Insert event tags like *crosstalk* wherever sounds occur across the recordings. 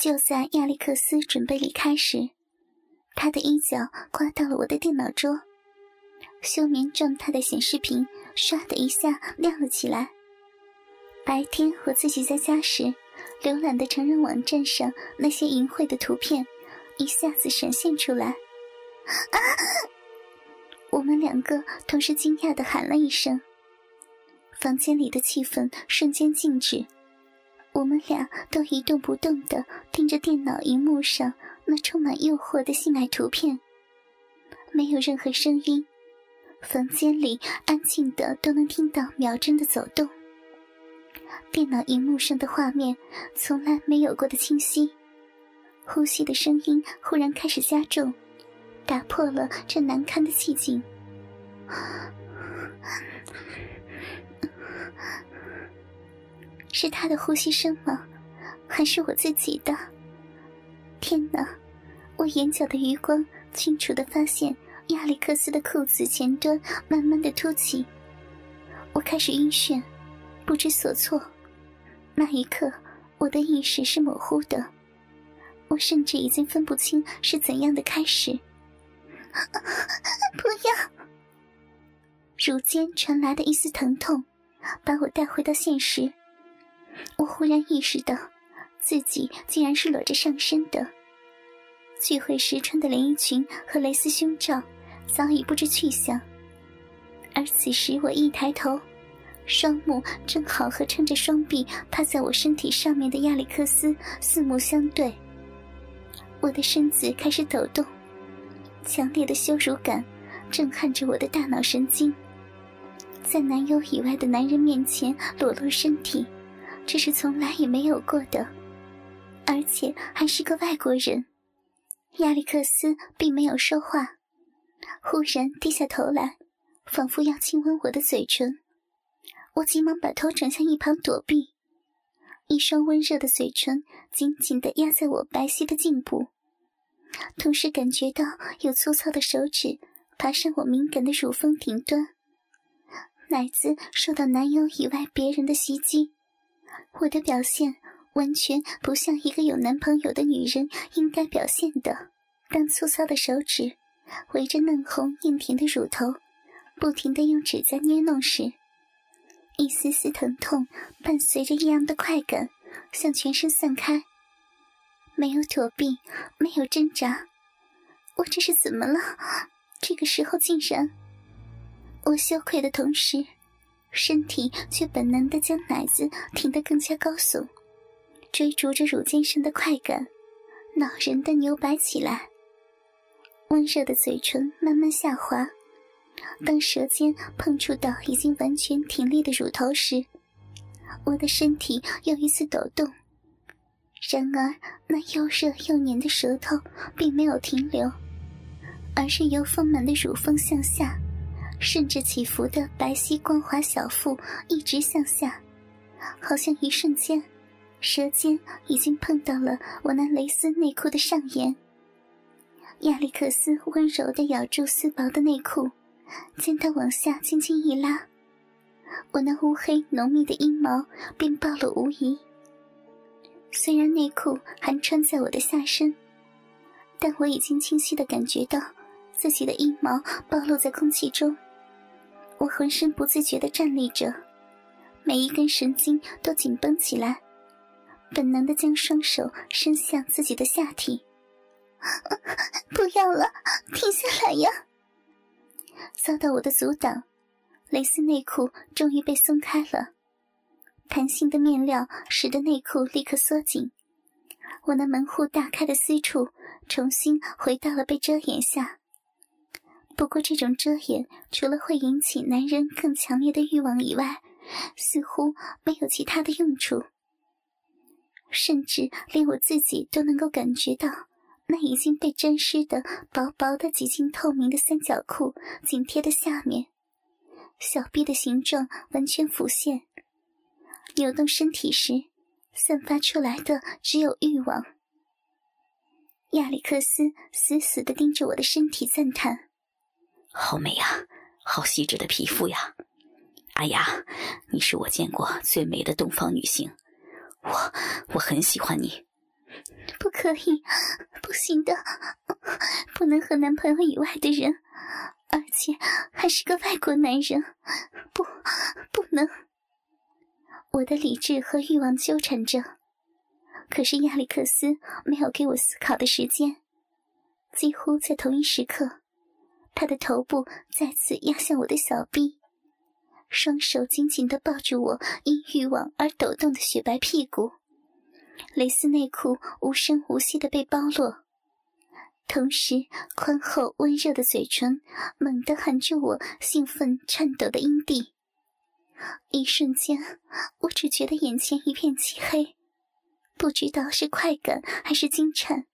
就在亚历克斯准备离开时，他的衣角刮到了我的电脑桌，休眠状态的显示屏唰的一下亮了起来。白天我自己在家时浏览的成人网站上那些淫秽的图片，一下子闪现出来。啊！我们两个同时惊讶的喊了一声，房间里的气氛瞬间静止。我们俩都一动不动地盯着电脑荧幕上那充满诱惑的性爱图片，没有任何声音，房间里安静的都能听到秒针的走动。电脑荧幕上的画面从来没有过的清晰，呼吸的声音忽然开始加重，打破了这难堪的寂静。是他的呼吸声吗？还是我自己的？天哪！我眼角的余光清楚的发现亚历克斯的裤子前端慢慢的凸起，我开始晕眩，不知所措。那一刻，我的意识是模糊的，我甚至已经分不清是怎样的开始。*laughs* 不要！乳尖传来的一丝疼痛，把我带回到现实。我忽然意识到，自己竟然是裸着上身的。聚会时穿的连衣裙和蕾丝胸罩早已不知去向，而此时我一抬头，双目正好和撑着双臂趴在我身体上面的亚历克斯四目相对。我的身子开始抖动，强烈的羞辱感震撼着我的大脑神经，在男友以外的男人面前裸露身体。这是从来也没有过的，而且还是个外国人。亚历克斯并没有说话，忽然低下头来，仿佛要亲吻我的嘴唇。我急忙把头转向一旁躲避，一双温热的嘴唇紧紧地压在我白皙的颈部，同时感觉到有粗糙的手指爬上我敏感的乳峰顶端，奶子受到男友以外别人的袭击。我的表现完全不像一个有男朋友的女人应该表现的。当粗糙的手指围着嫩红硬挺的乳头，不停地用指甲捏弄时，一丝丝疼痛伴随着异样的快感向全身散开。没有躲避，没有挣扎，我这是怎么了？这个时候竟然……我羞愧的同时。身体却本能的将奶子挺得更加高耸，追逐着乳尖上的快感，恼人的扭摆起来。温热的嘴唇慢慢下滑，当舌尖碰触到已经完全挺立的乳头时，我的身体又一次抖动。然而，那又热又黏的舌头并没有停留，而是由丰满的乳峰向下。顺着起伏的白皙光滑小腹一直向下，好像一瞬间，舌尖已经碰到了我那蕾丝内裤的上沿。亚历克斯温柔地咬住丝薄的内裤，将它往下轻轻一拉，我那乌黑浓密的阴毛便暴露无遗。虽然内裤还穿在我的下身，但我已经清晰地感觉到自己的阴毛暴露在空气中。我浑身不自觉地站立着，每一根神经都紧绷起来，本能地将双手伸向自己的下体。*laughs* 不要了，停下来呀！遭到我的阻挡，蕾丝内裤终于被松开了，弹性的面料使得内裤立刻缩紧，我那门户大开的私处重新回到了被遮掩下。不过，这种遮掩除了会引起男人更强烈的欲望以外，似乎没有其他的用处。甚至连我自己都能够感觉到，那已经被沾湿的薄薄的、几近透明的三角裤紧贴的下面，小臂的形状完全浮现。扭动身体时，散发出来的只有欲望。亚历克斯死死地盯着我的身体，赞叹。好美呀，好细致的皮肤呀！阿雅，你是我见过最美的东方女性，我我很喜欢你。不可以，不行的，不能和男朋友以外的人，而且还是个外国男人，不，不能。我的理智和欲望纠缠着，可是亚历克斯没有给我思考的时间。几乎在同一时刻，他的头部再次压向我的小臂，双手紧紧地抱住我因欲望而抖动的雪白屁股。蕾丝内裤无声无息的被剥落，同时宽厚温热的嘴唇猛地含住我兴奋颤抖的阴蒂。一瞬间，我只觉得眼前一片漆黑，不知道是快感还是惊颤。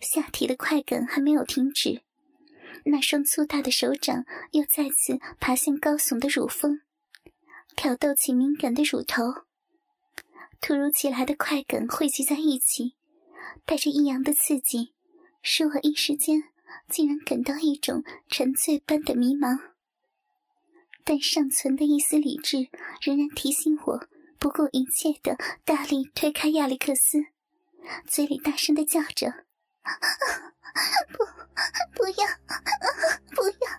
下体的快感还没有停止，那双粗大的手掌又再次爬向高耸的乳峰，挑逗起敏感的乳头。突如其来的快感汇集在一起，带着异样的刺激，使我一时间竟然感到一种沉醉般的迷茫。但尚存的一丝理智仍然提醒我，不顾一切的大力推开亚历克斯，嘴里大声的叫着：“ *laughs* 不，*laughs* 不要，*laughs* 不要！”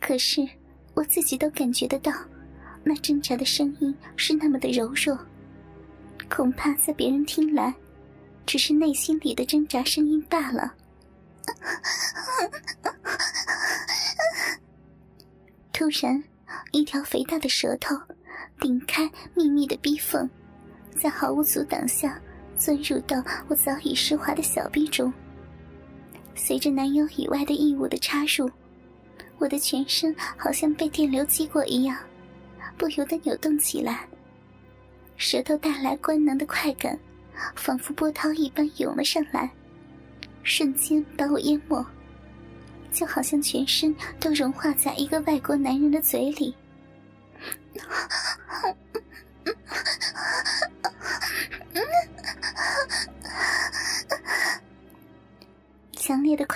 可是我自己都感觉得到，那挣扎的声音是那么的柔弱，恐怕在别人听来，只是内心里的挣扎声音罢了。突然，一条肥大的舌头顶开密密的逼缝，在毫无阻挡下钻入到我早已湿滑的小臂中。随着男友以外的异物的插入，我的全身好像被电流击过一样，不由得扭动起来。舌头带来官能的快感，仿佛波涛一般涌了上来，瞬间把我淹没。就好像全身都融化在一个外国男人的嘴里，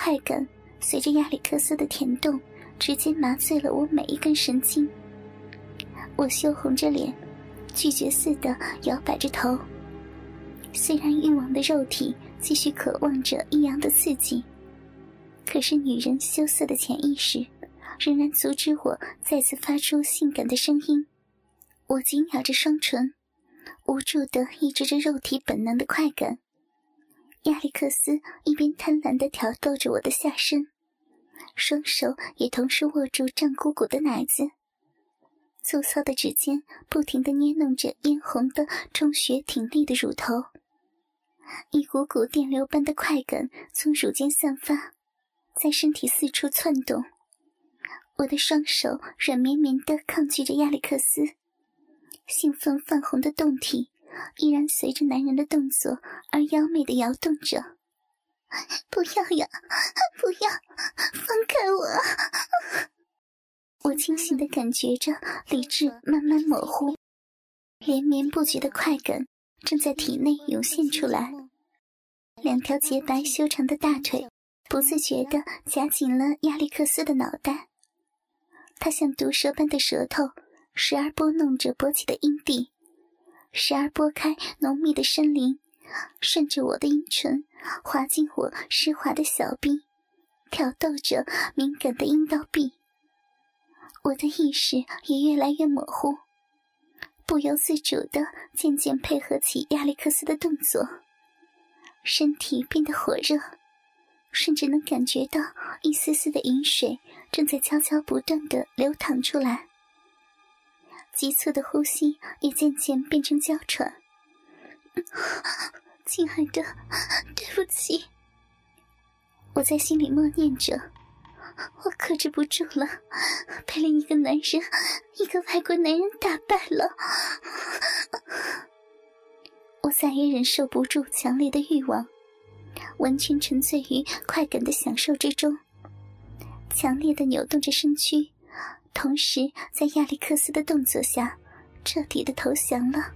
快感随着亚历克斯的甜动，直接麻醉了我每一根神经。我羞红着脸，拒绝似的摇摆着头。虽然欲望的肉体继续渴望着异样的刺激。可是，女人羞涩的潜意识仍然阻止我再次发出性感的声音。我紧咬着双唇，无助地抑制着肉体本能的快感。亚历克斯一边贪婪地挑逗着我的下身，双手也同时握住胀鼓鼓的奶子，粗糙的指尖不停地捏弄着嫣红的、充血挺立的乳头。一股股电流般的快感从乳尖散发。在身体四处窜动，我的双手软绵绵的抗拒着亚历克斯，兴奋泛红的胴体依然随着男人的动作而妖媚的摇动着。不要呀，不要，放开我！我清醒的感觉着理智慢慢模糊，连绵不绝的快感正在体内涌现出来，两条洁白修长的大腿。不自觉地夹紧了亚历克斯的脑袋，他像毒蛇般的舌头，时而拨弄着勃起的阴蒂，时而拨开浓密的森林，顺着我的阴唇滑进我湿滑的小臂，挑逗着敏感的阴道壁。我的意识也越来越模糊，不由自主地渐渐配合起亚历克斯的动作，身体变得火热。甚至能感觉到一丝丝的饮水正在悄悄不断的流淌出来，急促的呼吸也渐渐变成娇喘。亲爱的，对不起，我在心里默念着。我克制不住了，被另一个男人，一个外国男人打败了。我再也忍受不住强烈的欲望。完全沉醉于快感的享受之中，强烈的扭动着身躯，同时在亚历克斯的动作下，彻底的投降了。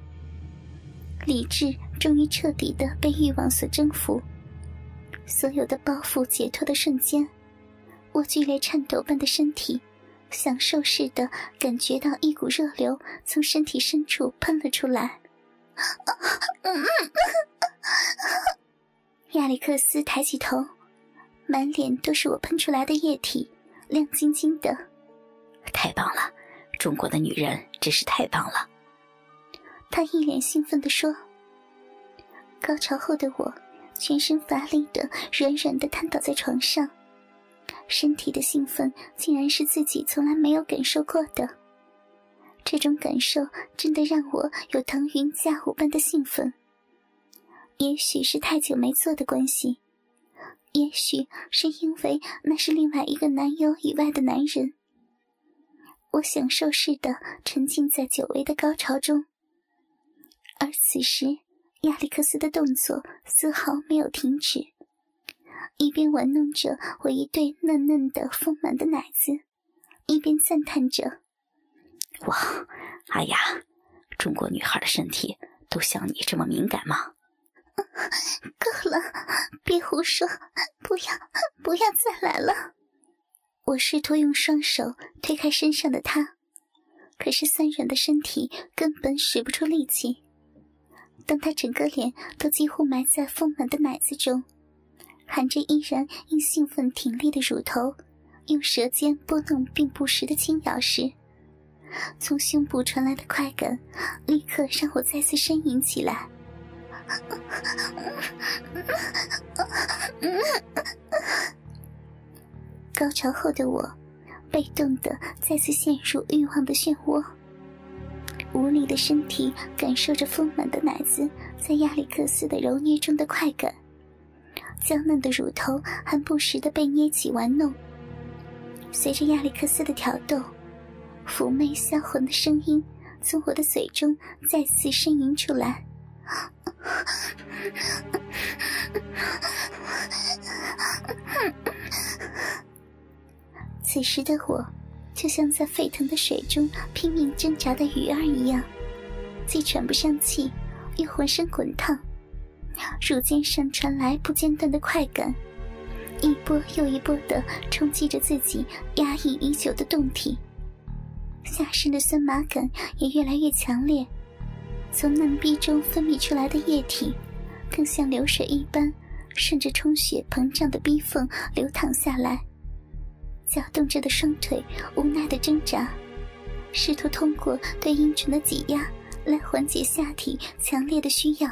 理智终于彻底的被欲望所征服，所有的包袱解脱的瞬间，我剧烈颤抖般的身体，享受似的感觉到一股热流从身体深处喷了出来。亚历克斯抬起头，满脸都是我喷出来的液体，亮晶晶的。太棒了，中国的女人真是太棒了。他一脸兴奋地说。高潮后的我，全身乏力的软软的瘫倒在床上，身体的兴奋竟然是自己从来没有感受过的。这种感受真的让我有腾云驾雾般的兴奋。也许是太久没做的关系，也许是因为那是另外一个男友以外的男人。我享受似的沉浸在久违的高潮中，而此时亚历克斯的动作丝毫没有停止，一边玩弄着我一对嫩嫩的丰满的奶子，一边赞叹着。哇，哎呀，中国女孩的身体都像你这么敏感吗？够了，别胡说，不要，不要再来了。我试图用双手推开身上的他，可是酸软的身体根本使不出力气。当他整个脸都几乎埋在丰满的奶子中，含着依然因兴奋挺立的乳头，用舌尖拨弄并不时的轻咬时。从胸部传来的快感，立刻让我再次呻吟起来。*laughs* 高潮后的我，被动的再次陷入欲望的漩涡，无力的身体感受着丰满的奶子在亚历克斯的揉捏中的快感，娇嫩的乳头还不时的被捏起玩弄，随着亚历克斯的挑逗。妩媚销魂的声音从我的嘴中再次呻吟出来。此时的我，就像在沸腾的水中拼命挣扎的鱼儿一样，既喘不上气，又浑身滚烫。乳尖上传来不间断的快感，一波又一波的冲击着自己压抑已久的胴体。下身的酸麻感也越来越强烈，从嫩逼中分泌出来的液体，更像流水一般，顺着充血膨胀的逼缝流淌下来。搅动着的双腿无奈的挣扎，试图通过对阴唇的挤压来缓解下体强烈的需要。